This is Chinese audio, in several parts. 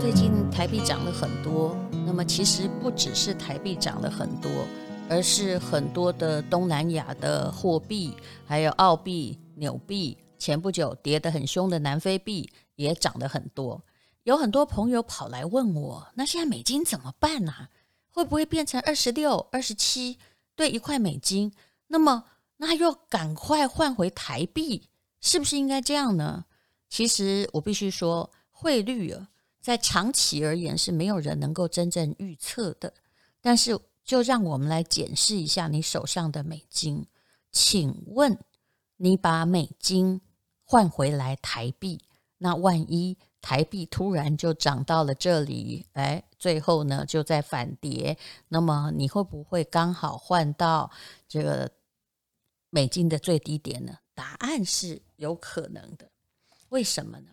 最近台币涨了很多，那么其实不只是台币涨了很多，而是很多的东南亚的货币，还有澳币、纽币，前不久跌得很凶的南非币也涨了很多。有很多朋友跑来问我，那现在美金怎么办呢？会不会变成二十六、二十七对一块美金？那么那又赶快换回台币，是不是应该这样呢？其实我必须说，汇率啊。在长期而言是没有人能够真正预测的，但是就让我们来检视一下你手上的美金。请问你把美金换回来台币，那万一台币突然就涨到了这里，哎，最后呢就在反跌，那么你会不会刚好换到这个美金的最低点呢？答案是有可能的。为什么呢？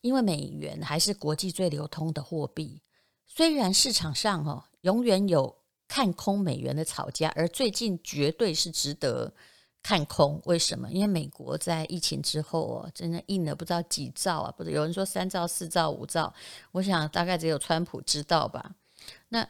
因为美元还是国际最流通的货币，虽然市场上哦永远有看空美元的炒家，而最近绝对是值得看空。为什么？因为美国在疫情之后哦，真的印了不知道几兆啊，不是有人说三兆、四兆、五兆，我想大概只有川普知道吧。那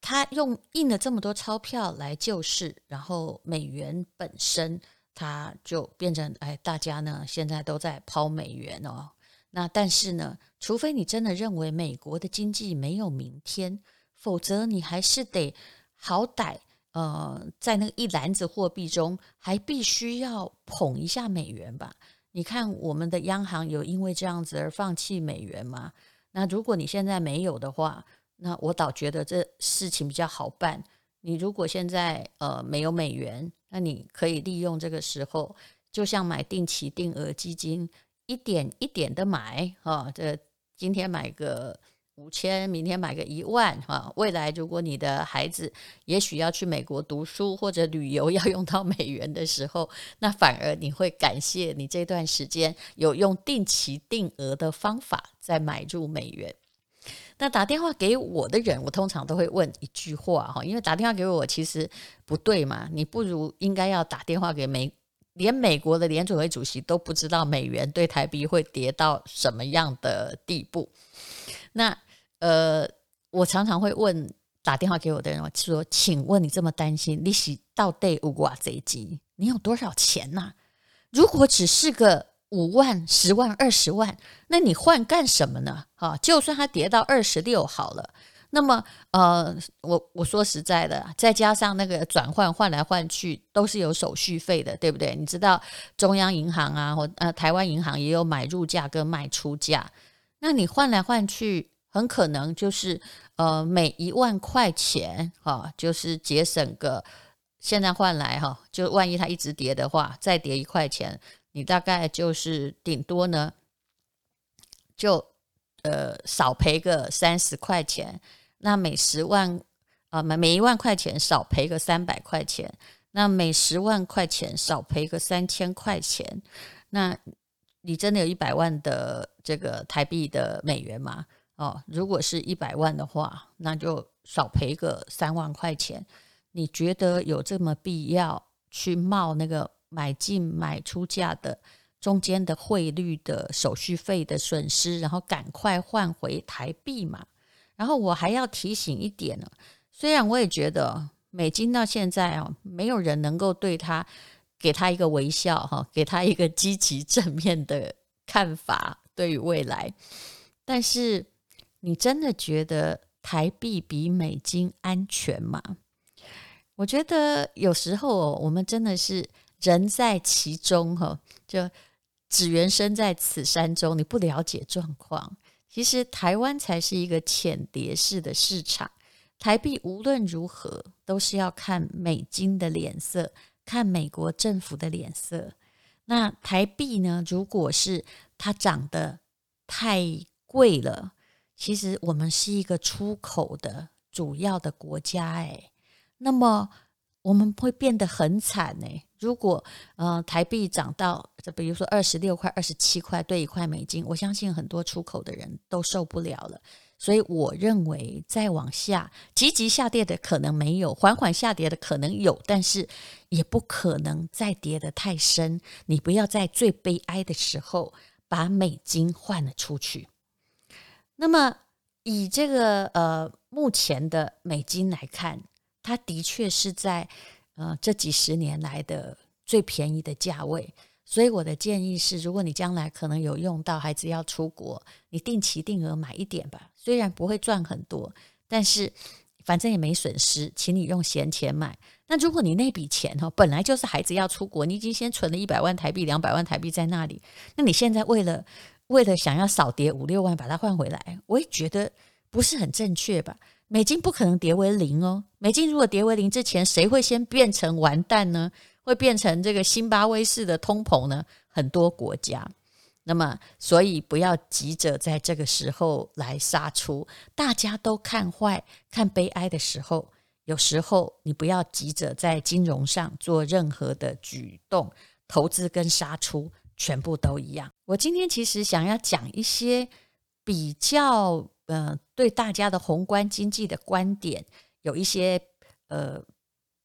他用印了这么多钞票来救市，然后美元本身它就变成哎，大家呢现在都在抛美元哦。那但是呢，除非你真的认为美国的经济没有明天，否则你还是得好歹呃，在那个一篮子货币中，还必须要捧一下美元吧？你看我们的央行有因为这样子而放弃美元吗？那如果你现在没有的话，那我倒觉得这事情比较好办。你如果现在呃没有美元，那你可以利用这个时候，就像买定期定额基金。一点一点的买哈，这今天买个五千，明天买个一万哈。未来如果你的孩子也许要去美国读书或者旅游 要用到美元的时候，那反而你会感谢你这段时间有用定期定额的方法在买入美元。那打电话给我的人，我通常都会问一句话哈，因为打电话给我其实不对嘛，你不如应该要打电话给美。连美国的联储会主席都不知道美元对台币会跌到什么样的地步。那呃，我常常会问打电话给我的人我说：“请问你这么担心，利息到底有多少？你有多少钱呐？如果只是个五万、十万、二十万，那你换干什么呢？哈，就算它跌到二十六好了。”那么，呃，我我说实在的，再加上那个转换换来换去都是有手续费的，对不对？你知道中央银行啊，或呃台湾银行也有买入价跟卖出价，那你换来换去，很可能就是呃每一万块钱哈、就是节省个现在换来哈、就万一它一直跌的话，再跌一块钱，你大概就是顶多呢，就呃少赔个三十块钱。那每十万啊，每每一万块钱少赔个三百块钱，那每十万块钱少赔个三千块钱，那你真的有一百万的这个台币的美元吗？哦，如果是一百万的话，那就少赔个三万块钱。你觉得有这么必要去冒那个买进买出价的中间的汇率的手续费的损失，然后赶快换回台币吗？然后我还要提醒一点呢，虽然我也觉得美金到现在啊，没有人能够对他给他一个微笑哈，给他一个积极正面的看法对于未来，但是你真的觉得台币比美金安全吗？我觉得有时候我们真的是人在其中哈，就只缘身在此山中，你不了解状况。其实台湾才是一个浅碟式的市场，台币无论如何都是要看美金的脸色，看美国政府的脸色。那台币呢？如果是它涨得太贵了，其实我们是一个出口的主要的国家，哎，那么我们会变得很惨呢。如果呃台币涨到，这比如说二十六块、二十七块兑一块美金，我相信很多出口的人都受不了了。所以我认为再往下，急急下跌的可能没有，缓缓下跌的可能有，但是也不可能再跌得太深。你不要在最悲哀的时候把美金换了出去。那么以这个呃目前的美金来看，它的确是在呃这几十年来的最便宜的价位。所以我的建议是，如果你将来可能有用到孩子要出国，你定期定额买一点吧。虽然不会赚很多，但是反正也没损失，请你用闲钱买。那如果你那笔钱哈本来就是孩子要出国，你已经先存了一百万台币、两百万台币在那里，那你现在为了为了想要少跌五六万把它换回来，我也觉得不是很正确吧？美金不可能跌为零哦，美金如果跌为零之前，谁会先变成完蛋呢？会变成这个辛巴威式的通膨呢？很多国家，那么所以不要急着在这个时候来杀出。大家都看坏、看悲哀的时候，有时候你不要急着在金融上做任何的举动，投资跟杀出全部都一样。我今天其实想要讲一些比较呃对大家的宏观经济的观点有一些呃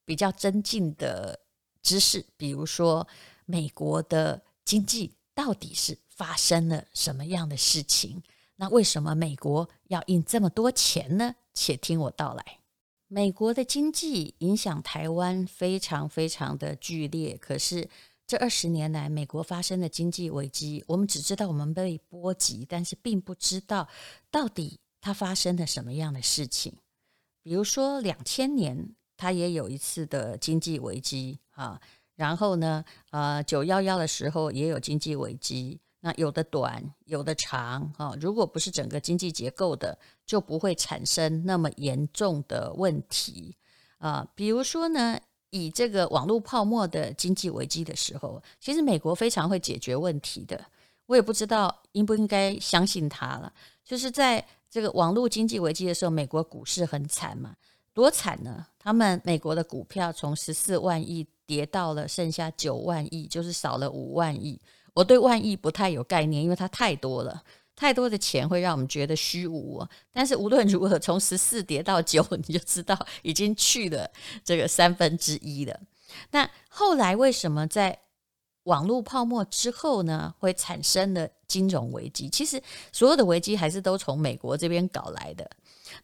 比较增进的。知识，比如说美国的经济到底是发生了什么样的事情？那为什么美国要印这么多钱呢？且听我道来。美国的经济影响台湾非常非常的剧烈，可是这二十年来，美国发生的经济危机，我们只知道我们被波及，但是并不知道到底它发生了什么样的事情。比如说两千年。它也有一次的经济危机啊，然后呢，呃，九幺幺的时候也有经济危机。那有的短，有的长啊。如果不是整个经济结构的，就不会产生那么严重的问题啊。比如说呢，以这个网络泡沫的经济危机的时候，其实美国非常会解决问题的。我也不知道应不应该相信他了。就是在这个网络经济危机的时候，美国股市很惨嘛。多惨呢！他们美国的股票从十四万亿跌到了剩下九万亿，就是少了五万亿。我对万亿不太有概念，因为它太多了，太多的钱会让我们觉得虚无。但是无论如何，从十四跌到九，你就知道已经去了这个三分之一了。那后来为什么在网络泡沫之后呢，会产生了金融危机？其实所有的危机还是都从美国这边搞来的。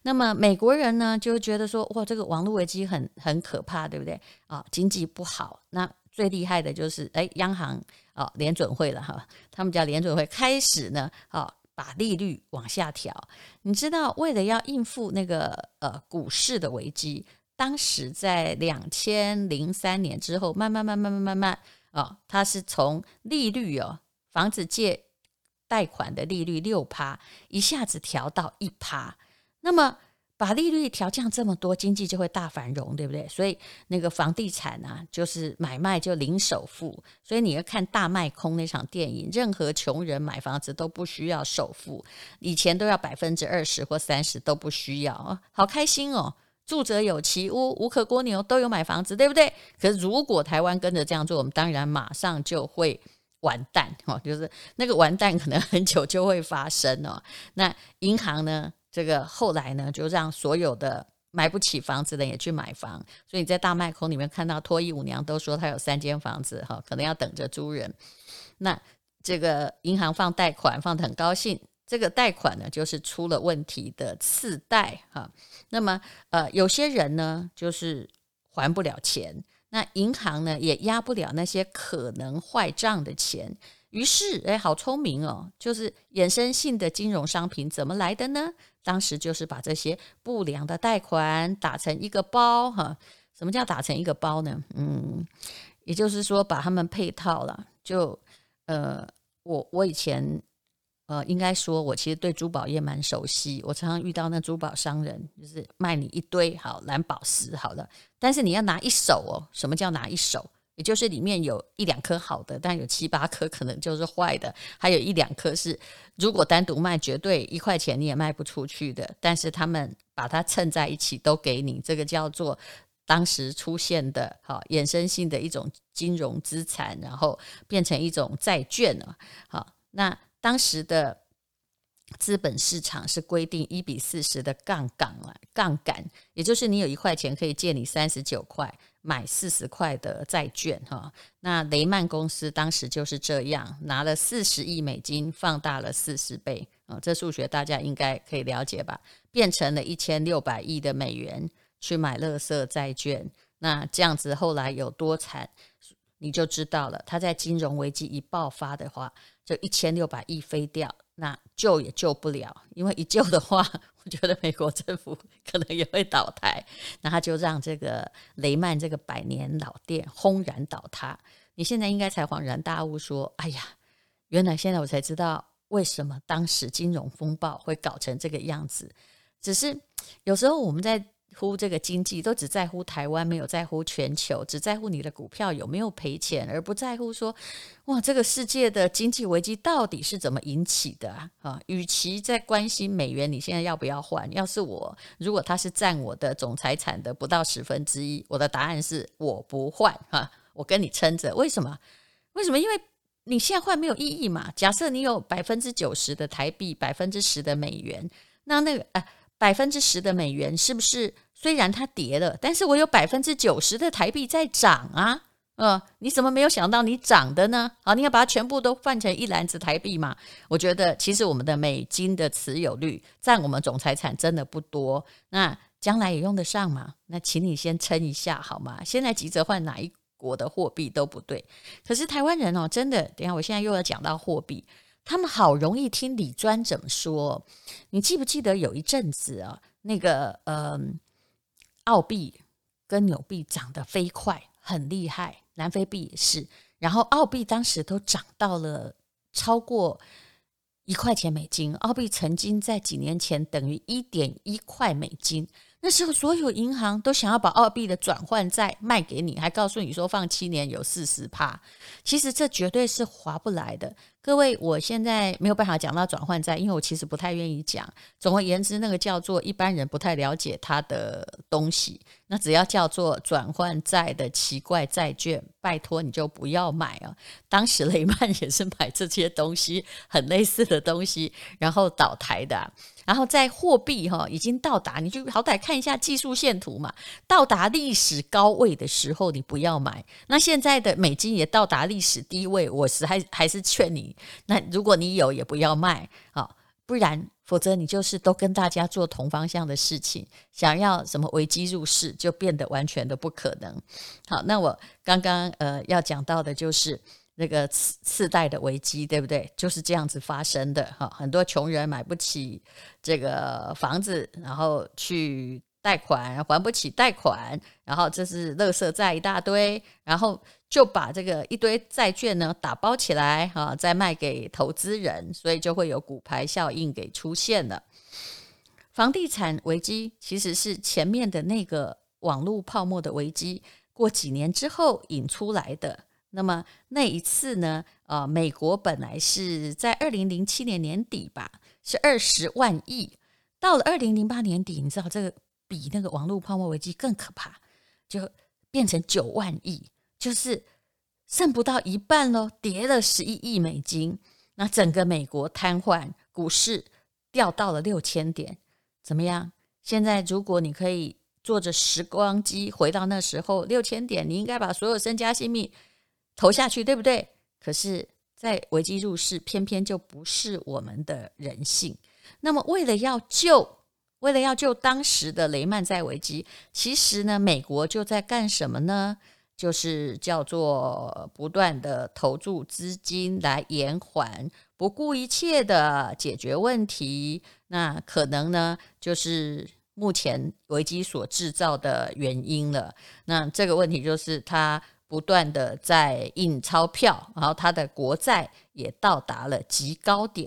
那么美国人呢，就觉得说，哇，这个网络危机很很可怕，对不对？啊，经济不好。那最厉害的就是，哎，央行啊，联准会了哈，他们叫联准会开始呢，啊，把利率往下调。你知道，为了要应付那个呃股市的危机，当时在两千零三年之后，慢慢慢慢慢慢慢哦，它是从利率哦，房子借贷款的利率六趴，一下子调到一趴。那么把利率调降这么多，经济就会大繁荣，对不对？所以那个房地产啊，就是买卖就零首付。所以你要看大卖空那场电影，任何穷人买房子都不需要首付，以前都要百分之二十或三十都不需要，好开心哦！住者有其屋，无可蜗牛都有买房子，对不对？可是如果台湾跟着这样做，我们当然马上就会完蛋哦，就是那个完蛋可能很久就会发生哦。那银行呢？这个后来呢，就让所有的买不起房子的也去买房，所以你在大麦空里面看到脱衣舞娘都说她有三间房子哈，可能要等着租人。那这个银行放贷款放得很高兴，这个贷款呢就是出了问题的次贷哈。那么呃，有些人呢就是还不了钱，那银行呢也压不了那些可能坏账的钱。于是，哎，好聪明哦！就是衍生性的金融商品怎么来的呢？当时就是把这些不良的贷款打成一个包，哈。什么叫打成一个包呢？嗯，也就是说把他们配套了。就，呃，我我以前，呃，应该说我其实对珠宝业蛮熟悉。我常常遇到那珠宝商人，就是卖你一堆好蓝宝石，好了，但是你要拿一手哦。什么叫拿一手？也就是里面有一两颗好的，但有七八颗可能就是坏的，还有一两颗是如果单独卖，绝对一块钱你也卖不出去的。但是他们把它衬在一起都给你，这个叫做当时出现的好衍生性的一种金融资产，然后变成一种债券了。好，那当时的资本市场是规定一比四十的杠杆了，杠杆，也就是你有一块钱可以借你三十九块。买四十块的债券哈。那雷曼公司当时就是这样拿了四十亿美金，放大了四十倍啊，这数学大家应该可以了解吧？变成了一千六百亿的美元去买垃圾债券。那这样子后来有多惨，你就知道了。他在金融危机一爆发的话，这一千六百亿飞掉，那救也救不了，因为一救的话，觉得美国政府可能也会倒台。那他就让这个雷曼这个百年老店轰然倒塌。你现在应该才恍然大悟，说：“哎呀，原来现在我才知道为什么当时金融风暴会搞成这个样子。”只是有时候我们在。乎这个经济都只在乎台湾，没有在乎全球，只在乎你的股票有没有赔钱，而不在乎说，哇，这个世界的经济危机到底是怎么引起的啊？与其在关心美元你现在要不要换，要是我，如果它是占我的总财产的不到十分之一，我的答案是我不换哈，我跟你撑着。为什么？为什么？因为你现在换没有意义嘛。假设你有百分之九十的台币，百分之十的美元，那那个啊。百分之十的美元是不是虽然它跌了，但是我有百分之九十的台币在涨啊？呃，你怎么没有想到你涨的呢？好，你要把它全部都换成一篮子台币嘛？我觉得其实我们的美金的持有率占我们总财产真的不多，那将来也用得上嘛？那请你先撑一下好吗？现在急着换哪一国的货币都不对。可是台湾人哦，真的，等下我现在又要讲到货币。他们好容易听李专怎么说？你记不记得有一阵子啊，那个呃，澳币跟纽币涨得飞快，很厉害，南非币也是。然后澳币当时都涨到了超过一块钱美金，澳币曾经在几年前等于一点一块美金。那时候所有银行都想要把澳币的转换债卖给你，还告诉你说放七年有四十趴。其实这绝对是划不来的。各位，我现在没有办法讲到转换债，因为我其实不太愿意讲。总而言之，那个叫做一般人不太了解它的东西。那只要叫做转换债的奇怪债券，拜托你就不要买啊！当时雷曼也是买这些东西，很类似的东西，然后倒台的。然后在货币哈已经到达，你就好歹看一下技术线图嘛，到达历史高位的时候，你不要买。那现在的美金也到达历史低位，我是还还是劝你。那如果你有，也不要卖啊，不然否则你就是都跟大家做同方向的事情，想要什么危机入市，就变得完全的不可能。好，那我刚刚呃要讲到的就是那个次次贷的危机，对不对？就是这样子发生的哈，很多穷人买不起这个房子，然后去。贷款还不起贷款，然后这是垃圾债一大堆，然后就把这个一堆债券呢打包起来啊，再卖给投资人，所以就会有骨牌效应给出现了。房地产危机其实是前面的那个网络泡沫的危机，过几年之后引出来的。那么那一次呢，呃，美国本来是在二零零七年年底吧，是二十万亿，到了二零零八年底，你知道这个。比那个网络泡沫危机更可怕，就变成九万亿，就是剩不到一半喽，跌了十一亿美金，那整个美国瘫痪，股市掉到了六千点，怎么样？现在如果你可以坐着时光机回到那时候六千点，你应该把所有身家性命投下去，对不对？可是，在危机入市，偏偏就不是我们的人性。那么，为了要救。为了要救当时的雷曼债危机，其实呢，美国就在干什么呢？就是叫做不断的投注资金来延缓，不顾一切的解决问题。那可能呢，就是目前危机所制造的原因了。那这个问题就是他不断的在印钞票，然后他的国债也到达了极高点。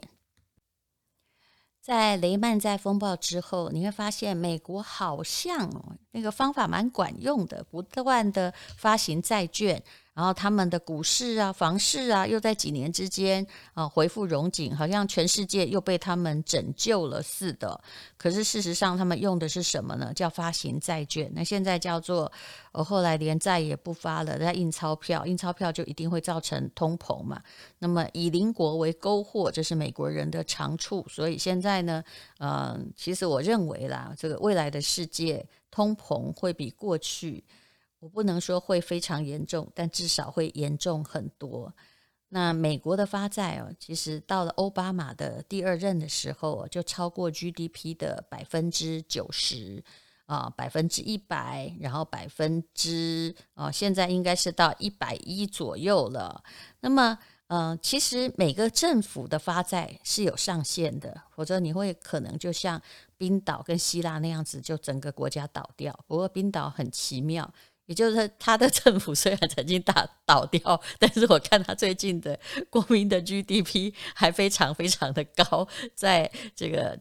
在雷曼在风暴之后，你会发现美国好像，那个方法蛮管用的，不断的发行债券。然后他们的股市啊、房市啊，又在几年之间啊恢复荣景，好像全世界又被他们拯救了似的。可是事实上，他们用的是什么呢？叫发行债券。那现在叫做，呃，后来连债也不发了，在印钞票，印钞票就一定会造成通膨嘛。那么以邻国为钩货，这是美国人的长处。所以现在呢，嗯、其实我认为啦，这个未来的世界通膨会比过去。我不能说会非常严重，但至少会严重很多。那美国的发债哦，其实到了奥巴马的第二任的时候，就超过 GDP 的百分之九十啊，百分之一百，然后百分之啊，现在应该是到一百一左右了。那么，嗯、其实每个政府的发债是有上限的，否则你会可能就像冰岛跟希腊那样子，就整个国家倒掉。不过冰岛很奇妙。也就是他的政府虽然曾经打倒掉，但是我看他最近的国民的 GDP 还非常非常的高，在这个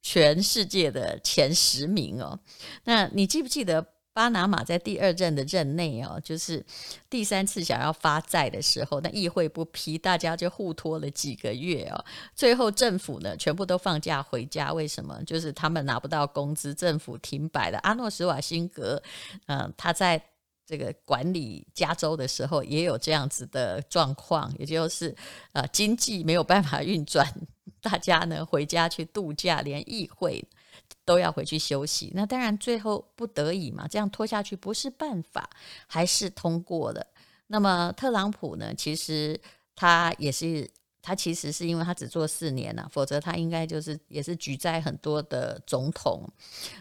全世界的前十名哦。那你记不记得？巴拿马在第二任的任内哦，就是第三次想要发债的时候，那议会不批，大家就互拖了几个月哦。最后政府呢，全部都放假回家，为什么？就是他们拿不到工资，政府停摆了。阿诺·史瓦辛格，嗯、他在这个管理加州的时候也有这样子的状况，也就是呃经济没有办法运转，大家呢回家去度假，连议会。都要回去休息，那当然最后不得已嘛，这样拖下去不是办法，还是通过了。那么特朗普呢？其实他也是，他其实是因为他只做四年了，否则他应该就是也是举债很多的总统。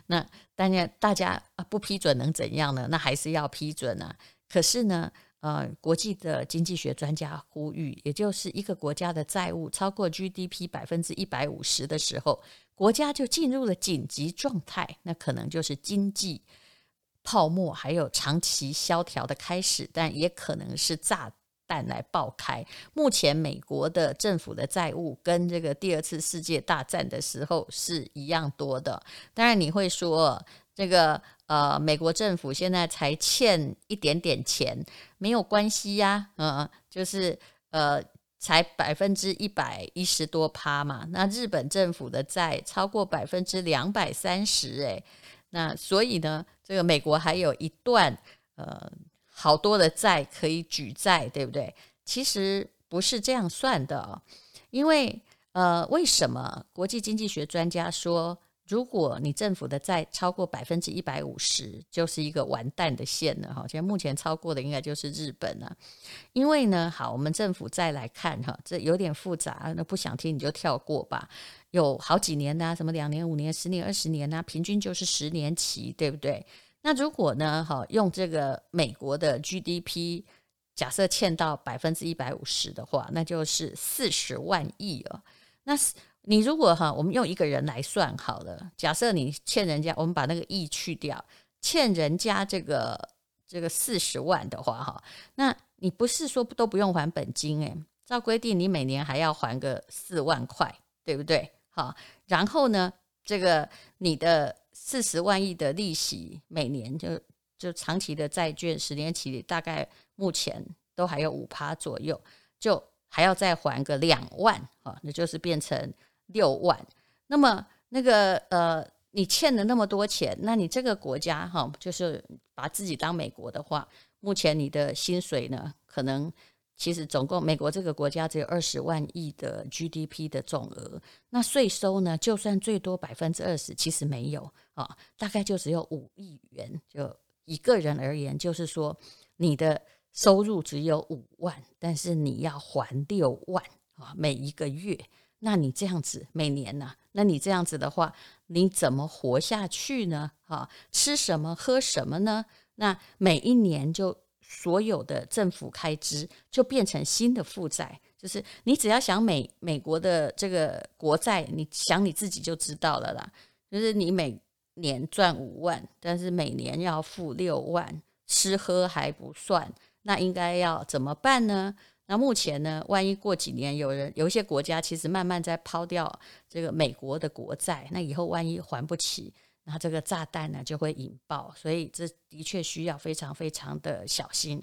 那当然大家不批准能怎样呢？那还是要批准啊。可是呢，呃，国际的经济学专家呼吁，也就是一个国家的债务超过 GDP 百分之一百五十的时候。国家就进入了紧急状态，那可能就是经济泡沫还有长期萧条的开始，但也可能是炸弹来爆开。目前美国的政府的债务跟这个第二次世界大战的时候是一样多的。当然你会说，这个呃，美国政府现在才欠一点点钱，没有关系呀，嗯，就是呃。才百分之一百一十多趴嘛，那日本政府的债超过百分之两百三十，诶，那所以呢，这个美国还有一段呃好多的债可以举债，对不对？其实不是这样算的哦，因为呃，为什么国际经济学专家说？如果你政府的债超过百分之一百五十，就是一个完蛋的线了哈。现在目前超过的应该就是日本了，因为呢，好，我们政府再来看哈，这有点复杂，那不想听你就跳过吧。有好几年呐，什么两年、五年、十年、二十年呐，平均就是十年期，对不对？那如果呢，哈，用这个美国的 GDP，假设欠到百分之一百五十的话，那就是四十万亿哦。那是。你如果哈，我们用一个人来算好了。假设你欠人家，我们把那个亿去掉，欠人家这个这个四十万的话哈，那你不是说都不用还本金诶？照规定你每年还要还个四万块，对不对？好，然后呢，这个你的四十万亿的利息，每年就就长期的债券十年期大概目前都还有五趴左右，就还要再还个两万啊，那就是变成。六万，那么那个呃，你欠了那么多钱，那你这个国家哈，就是把自己当美国的话，目前你的薪水呢，可能其实总共美国这个国家只有二十万亿的 GDP 的总额，那税收呢，就算最多百分之二十，其实没有啊，大概就只有五亿元。就一个人而言，就是说你的收入只有五万，但是你要还六万啊，每一个月。那你这样子每年呢、那你这样子的话，你怎么活下去呢？哈，吃什么喝什么呢？那每一年就所有的政府开支就变成新的负债，就是你只要想美美国的这个国债，你想你自己就知道了啦。就是你每年赚五万，但是每年要付六万，吃喝还不算，那应该要怎么办呢？那目前呢？万一过几年有人有一些国家其实慢慢在抛掉这个美国的国债，那以后万一还不起，那这个炸弹呢就会引爆。所以这的确需要非常非常的小心。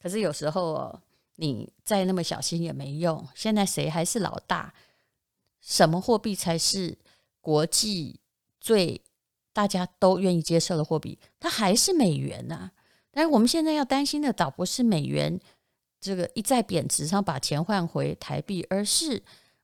可是有时候哦，你再那么小心也没用。现在谁还是老大？什么货币才是国际最大家都愿意接受的货币？它还是美元呐。但是我们现在要担心的倒不是美元。这个一再贬值，然后把钱换回台币，而是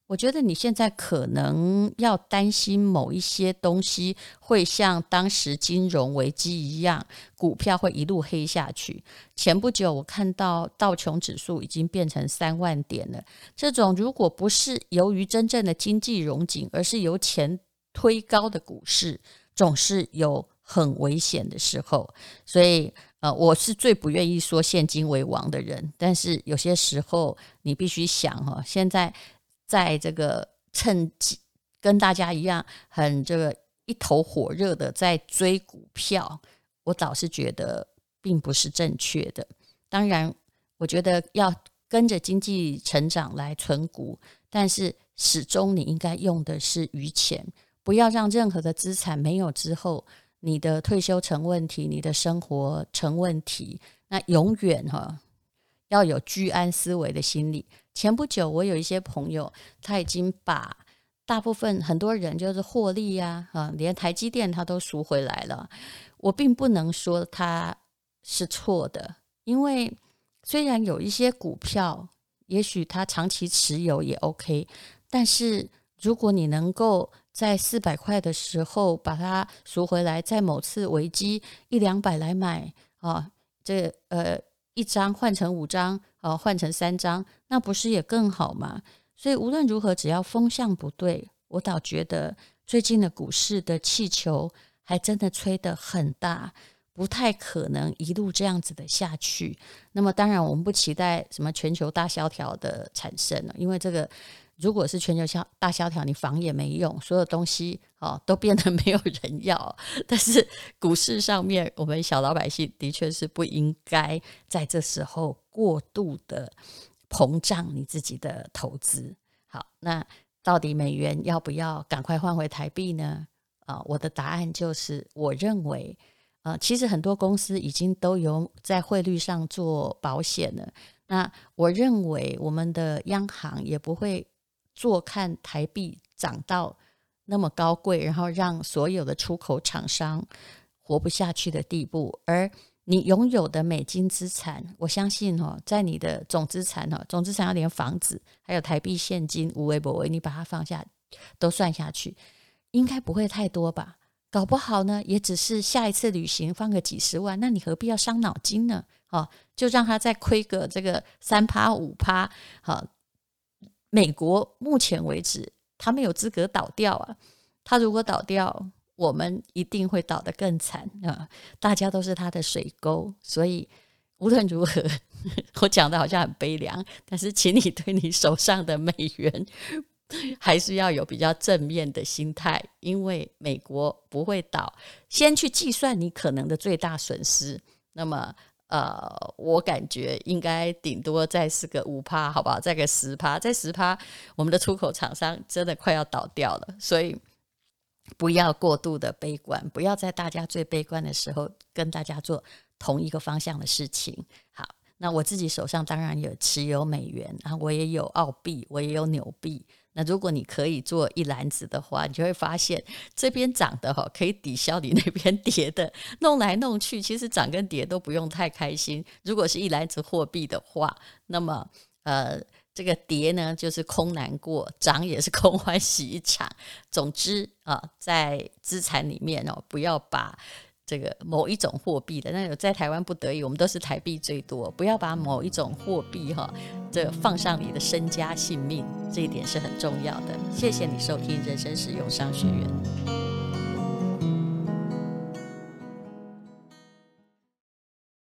我觉得你现在可能要担心某一些东西会像当时金融危机一样，股票会一路黑下去。前不久我看到道琼指数已经变成三万点了，这种如果不是由于真正的经济融景，而是由钱推高的股市，总是有很危险的时候。所以，呃，我是最不愿意说现金为王的人，但是有些时候你必须想哈，现在。在这个趁机跟大家一样很这个一头火热的在追股票，我倒是觉得并不是正确的。当然，我觉得要跟着经济成长来存股，但是始终你应该用的是余钱，不要让任何的资产没有之后，你的退休成问题，你的生活成问题，那永远哈要有居安思危的心理。前不久，我有一些朋友，他已经把大部分很多人就是获利呀，啊，连台积电他都赎回来了。我并不能说他是错的，因为虽然有一些股票，也许他长期持有也 OK，但是如果你能够在四百块的时候把它赎回来，在某次危机一两百来买啊，这呃。一张换成五张，哦，换成三张，那不是也更好吗？所以无论如何，只要风向不对，我倒觉得最近的股市的气球还真的吹得很大，不太可能一路这样子的下去。那么当然，我们不期待什么全球大萧条的产生了，因为这个。如果是全球萧大萧条，你防也没用，所有东西哦都变得没有人要。但是股市上面，我们小老百姓的确是不应该在这时候过度的膨胀你自己的投资。好，那到底美元要不要赶快换回台币呢？啊，我的答案就是，我认为，呃，其实很多公司已经都有在汇率上做保险了。那我认为，我们的央行也不会。坐看台币涨到那么高贵，然后让所有的出口厂商活不下去的地步，而你拥有的美金资产，我相信哦，在你的总资产哦，总资产要连房子还有台币现金无为不为，你把它放下都算下去，应该不会太多吧？搞不好呢，也只是下一次旅行放个几十万，那你何必要伤脑筋呢？哦，就让他再亏个这个三趴五趴，好。美国目前为止，他没有资格倒掉啊！他如果倒掉，我们一定会倒得更惨啊！大家都是他的水沟，所以无论如何，我讲的好像很悲凉，但是请你对你手上的美元还是要有比较正面的心态，因为美国不会倒，先去计算你可能的最大损失，那么。呃，我感觉应该顶多再是个五趴，好不好？再个十趴，再十趴，我们的出口厂商真的快要倒掉了，所以不要过度的悲观，不要在大家最悲观的时候跟大家做同一个方向的事情。好，那我自己手上当然有持有美元，然后我也有澳币，我也有纽币。那如果你可以做一篮子的话，你就会发现这边涨的哈可以抵消你那边跌的，弄来弄去，其实涨跟跌都不用太开心。如果是一篮子货币的话，那么呃这个跌呢就是空难过，涨也是空欢喜一场。总之啊、在资产里面哦，不要把。这个某一种货币的，那有在台湾不得已，我们都是台币最多，不要把某一种货币哈，这放上你的身家性命，这一点是很重要的。谢谢你收听人生使用商学院。